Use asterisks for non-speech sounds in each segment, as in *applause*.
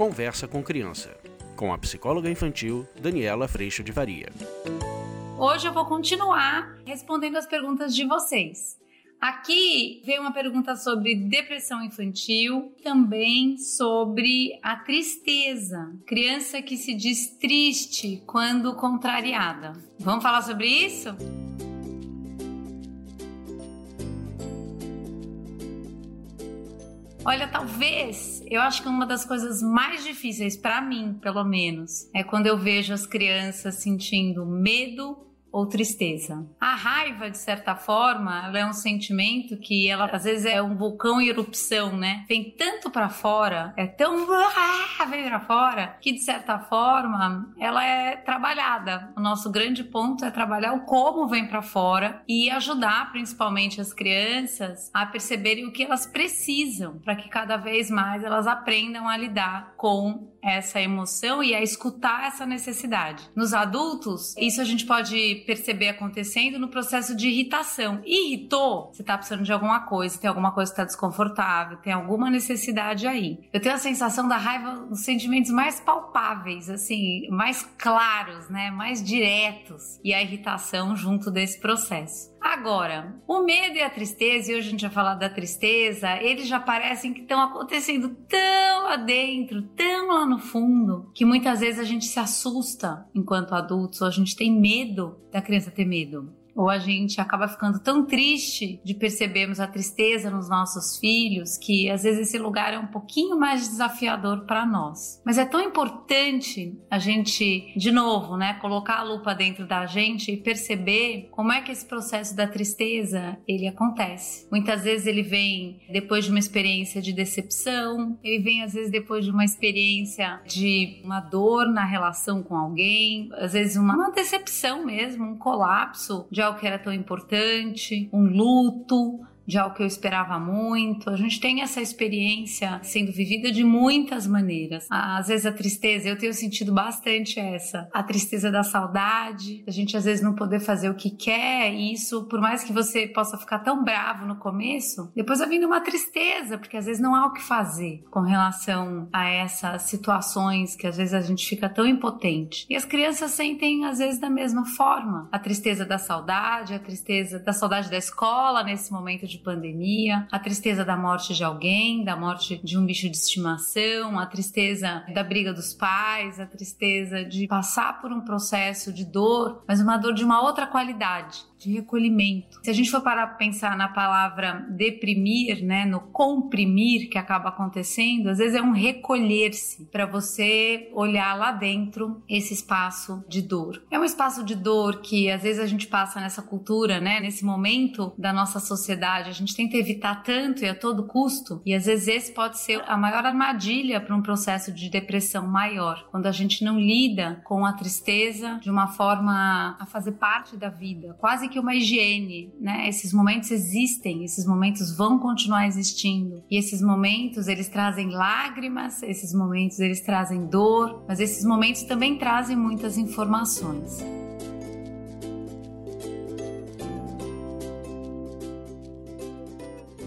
Conversa com Criança, com a psicóloga infantil Daniela Freixo de Varia. Hoje eu vou continuar respondendo as perguntas de vocês. Aqui veio uma pergunta sobre depressão infantil, também sobre a tristeza. Criança que se diz triste quando contrariada. Vamos falar sobre isso? Olha, talvez eu acho que uma das coisas mais difíceis para mim, pelo menos, é quando eu vejo as crianças sentindo medo ou tristeza. A raiva, de certa forma, ela é um sentimento que ela às vezes é um vulcão em erupção, né? Vem tanto para fora, é tão ah, vem para fora, que de certa forma ela é trabalhada. O nosso grande ponto é trabalhar o como vem para fora e ajudar principalmente as crianças a perceberem o que elas precisam para que cada vez mais elas aprendam a lidar com essa emoção e a escutar essa necessidade. Nos adultos, isso a gente pode perceber acontecendo no processo de irritação. Irritou, você tá precisando de alguma coisa, tem alguma coisa que tá desconfortável, tem alguma necessidade aí. Eu tenho a sensação da raiva nos sentimentos mais palpáveis, assim, mais claros, né, mais diretos, e a irritação junto desse processo. Agora, o medo e a tristeza, e hoje a gente vai falar da tristeza, eles já parecem que estão acontecendo tão lá dentro, tão lá no fundo, que muitas vezes a gente se assusta enquanto adultos, ou a gente tem medo da criança ter medo ou a gente acaba ficando tão triste de percebermos a tristeza nos nossos filhos que às vezes esse lugar é um pouquinho mais desafiador para nós. Mas é tão importante a gente, de novo, né, colocar a lupa dentro da gente e perceber como é que esse processo da tristeza ele acontece. Muitas vezes ele vem depois de uma experiência de decepção, ele vem às vezes depois de uma experiência de uma dor na relação com alguém, às vezes uma, decepção mesmo, um colapso de algo que era tão importante, um luto, de algo que eu esperava muito. A gente tem essa experiência sendo vivida de muitas maneiras. Às vezes a tristeza, eu tenho sentido bastante essa, a tristeza da saudade, a gente às vezes não poder fazer o que quer, e isso, por mais que você possa ficar tão bravo no começo, depois vindo uma tristeza, porque às vezes não há o que fazer com relação a essas situações que às vezes a gente fica tão impotente. E as crianças sentem às vezes da mesma forma, a tristeza da saudade, a tristeza da saudade da escola nesse momento de pandemia, a tristeza da morte de alguém, da morte de um bicho de estimação, a tristeza da briga dos pais, a tristeza de passar por um processo de dor, mas uma dor de uma outra qualidade de recolhimento. Se a gente for parar para pensar na palavra deprimir, né, no comprimir que acaba acontecendo, às vezes é um recolher-se para você olhar lá dentro esse espaço de dor. É um espaço de dor que às vezes a gente passa nessa cultura, né, nesse momento da nossa sociedade, a gente tenta evitar tanto e a todo custo, e às vezes esse pode ser a maior armadilha para um processo de depressão maior, quando a gente não lida com a tristeza de uma forma a fazer parte da vida, quase que uma higiene, né? Esses momentos existem, esses momentos vão continuar existindo. E esses momentos, eles trazem lágrimas, esses momentos eles trazem dor, mas esses momentos também trazem muitas informações.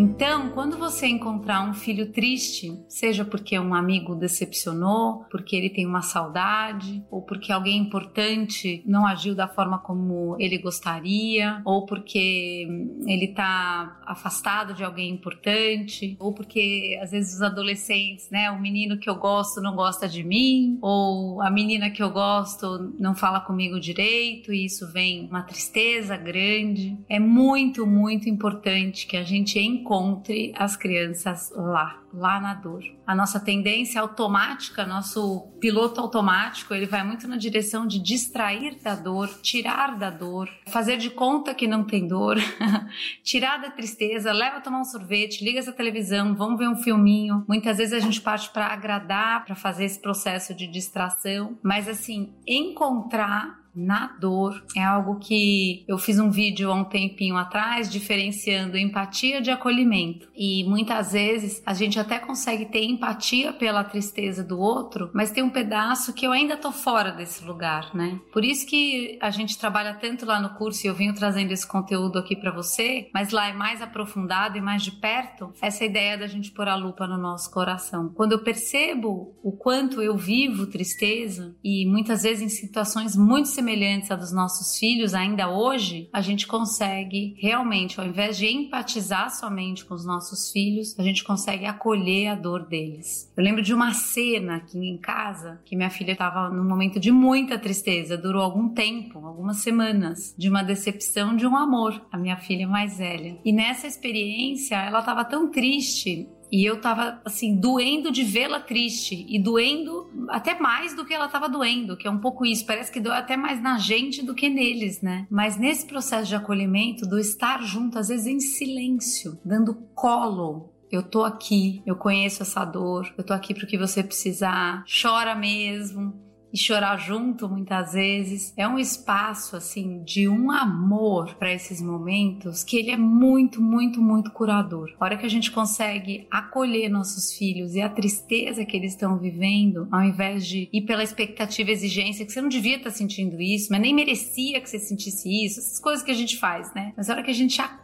Então, quando você encontrar um filho triste, seja porque um amigo decepcionou, porque ele tem uma saudade, ou porque alguém importante não agiu da forma como ele gostaria, ou porque ele está afastado de alguém importante, ou porque às vezes os adolescentes, né, o menino que eu gosto não gosta de mim, ou a menina que eu gosto não fala comigo direito, e isso vem uma tristeza grande. É muito, muito importante que a gente encontre encontre as crianças lá, lá na dor. A nossa tendência automática, nosso piloto automático, ele vai muito na direção de distrair da dor, tirar da dor, fazer de conta que não tem dor, *laughs* tirar da tristeza, leva a tomar um sorvete, liga essa televisão, vamos ver um filminho. Muitas vezes a gente parte para agradar, para fazer esse processo de distração, mas assim, encontrar na dor é algo que eu fiz um vídeo há um tempinho atrás diferenciando empatia de acolhimento. E muitas vezes a gente até consegue ter empatia pela tristeza do outro, mas tem um pedaço que eu ainda tô fora desse lugar, né? Por isso que a gente trabalha tanto lá no curso e eu venho trazendo esse conteúdo aqui para você, mas lá é mais aprofundado e mais de perto essa ideia da gente pôr a lupa no nosso coração. Quando eu percebo o quanto eu vivo tristeza e muitas vezes em situações muito semelhantes a dos nossos filhos ainda hoje, a gente consegue realmente, ao invés de empatizar somente com os nossos filhos, a gente consegue acolher a dor deles. Eu lembro de uma cena aqui em casa que minha filha estava num momento de muita tristeza, durou algum tempo, algumas semanas, de uma decepção de um amor, a minha filha mais velha. E nessa experiência, ela estava tão triste e eu tava, assim, doendo de vê-la triste. E doendo até mais do que ela tava doendo, que é um pouco isso. Parece que dói até mais na gente do que neles, né? Mas nesse processo de acolhimento, do estar junto, às vezes em silêncio, dando colo, eu tô aqui, eu conheço essa dor, eu tô aqui pro que você precisar, chora mesmo e chorar junto muitas vezes é um espaço assim de um amor para esses momentos que ele é muito, muito, muito curador. A hora que a gente consegue acolher nossos filhos e a tristeza que eles estão vivendo, ao invés de ir pela expectativa exigência que você não devia estar tá sentindo isso, mas nem merecia que você sentisse isso, essas coisas que a gente faz, né? Mas a hora que a gente acolhe,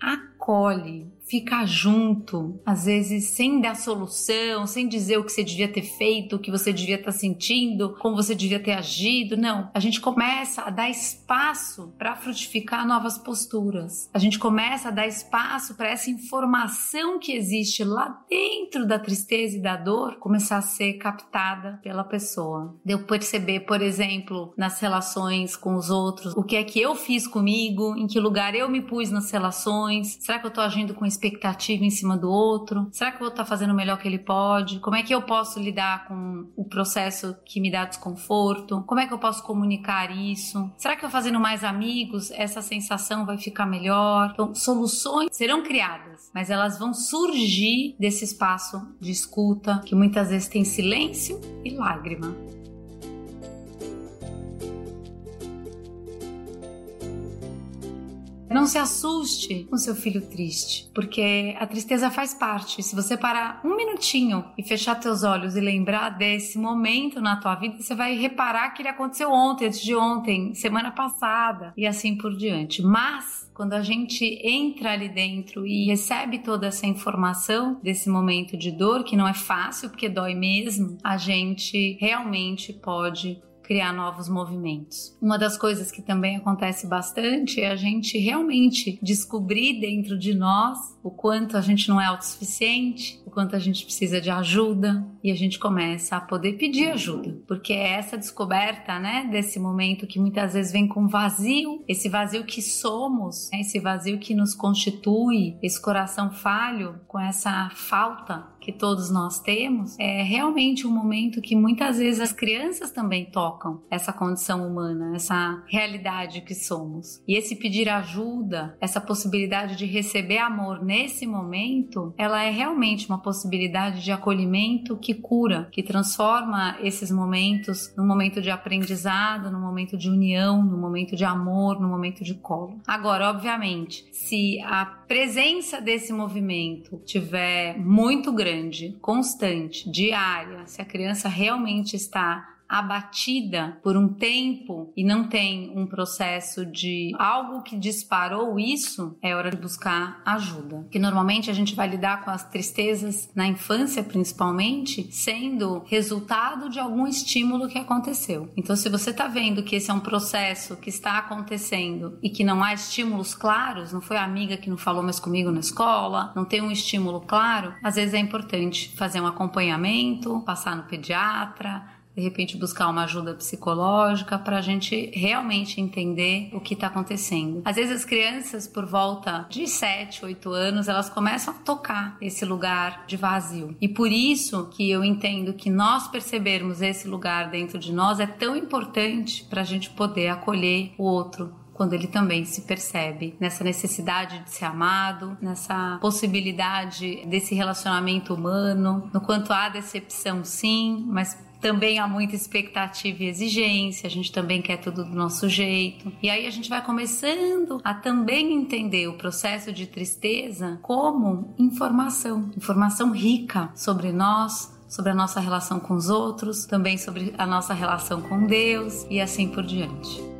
acolhe ficar junto, às vezes sem dar solução, sem dizer o que você devia ter feito, o que você devia estar sentindo, como você devia ter agido. Não, a gente começa a dar espaço para frutificar novas posturas. A gente começa a dar espaço para essa informação que existe lá dentro da tristeza e da dor começar a ser captada pela pessoa. De eu perceber, por exemplo, nas relações com os outros, o que é que eu fiz comigo, em que lugar eu me pus nas relações, será que eu estou agindo com expectativa em cima do outro? Será que eu vou estar fazendo o melhor que ele pode? Como é que eu posso lidar com o processo que me dá desconforto? Como é que eu posso comunicar isso? Será que eu fazendo mais amigos, essa sensação vai ficar melhor? Então, soluções serão criadas, mas elas vão surgir desse espaço de escuta que muitas vezes tem silêncio e lágrima. Não se assuste com seu filho triste, porque a tristeza faz parte. Se você parar um minutinho e fechar teus olhos e lembrar desse momento na tua vida, você vai reparar que ele aconteceu ontem, antes de ontem, semana passada e assim por diante. Mas quando a gente entra ali dentro e recebe toda essa informação desse momento de dor, que não é fácil porque dói mesmo, a gente realmente pode criar novos movimentos. Uma das coisas que também acontece bastante é a gente realmente descobrir dentro de nós o quanto a gente não é autossuficiente, quanto a gente precisa de ajuda e a gente começa a poder pedir ajuda, porque é essa descoberta, né, desse momento que muitas vezes vem com vazio, esse vazio que somos, né, esse vazio que nos constitui, esse coração falho com essa falta que todos nós temos, é realmente um momento que muitas vezes as crianças também tocam essa condição humana, essa realidade que somos. E esse pedir ajuda, essa possibilidade de receber amor nesse momento, ela é realmente uma possibilidade de acolhimento que cura, que transforma esses momentos num momento de aprendizado, num momento de união, num momento de amor, num momento de colo. Agora, obviamente, se a presença desse movimento tiver muito grande, constante, diária, se a criança realmente está abatida por um tempo e não tem um processo de algo que disparou isso, é hora de buscar ajuda. Que normalmente a gente vai lidar com as tristezas na infância, principalmente, sendo resultado de algum estímulo que aconteceu. Então, se você está vendo que esse é um processo que está acontecendo e que não há estímulos claros, não foi a amiga que não falou mais comigo na escola, não tem um estímulo claro, às vezes é importante fazer um acompanhamento, passar no pediatra de repente buscar uma ajuda psicológica para a gente realmente entender o que está acontecendo. Às vezes as crianças, por volta de 7, 8 anos, elas começam a tocar esse lugar de vazio. E por isso que eu entendo que nós percebermos esse lugar dentro de nós é tão importante para a gente poder acolher o outro, quando ele também se percebe nessa necessidade de ser amado, nessa possibilidade desse relacionamento humano, no quanto há decepção sim, mas também há muita expectativa e exigência, a gente também quer tudo do nosso jeito. E aí a gente vai começando a também entender o processo de tristeza como informação, informação rica sobre nós, sobre a nossa relação com os outros, também sobre a nossa relação com Deus e assim por diante.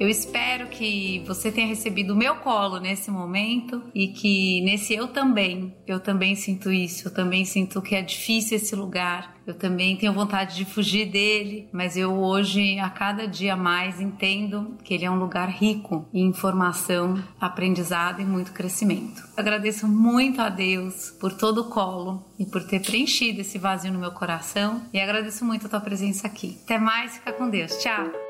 Eu espero que você tenha recebido o meu colo nesse momento e que nesse eu também, eu também sinto isso, eu também sinto que é difícil esse lugar, eu também tenho vontade de fugir dele, mas eu hoje, a cada dia mais, entendo que ele é um lugar rico em informação, aprendizado e muito crescimento. agradeço muito a Deus por todo o colo e por ter preenchido esse vazio no meu coração e agradeço muito a tua presença aqui. Até mais, fica com Deus. Tchau!